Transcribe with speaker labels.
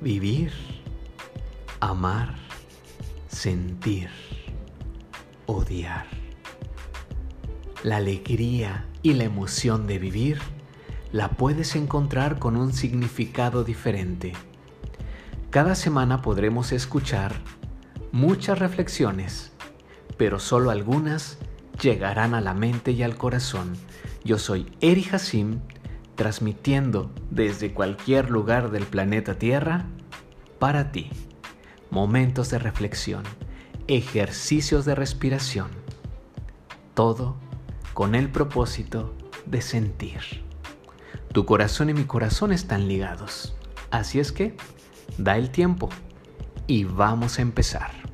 Speaker 1: Vivir, amar, sentir, odiar. La alegría y la emoción de vivir la puedes encontrar con un significado diferente. Cada semana podremos escuchar muchas reflexiones, pero solo algunas llegarán a la mente y al corazón. Yo soy Eri Hassim, transmitiendo desde cualquier lugar del planeta Tierra para ti. Momentos de reflexión, ejercicios de respiración, todo con el propósito de sentir. Tu corazón y mi corazón están ligados, así es que da el tiempo y vamos a empezar.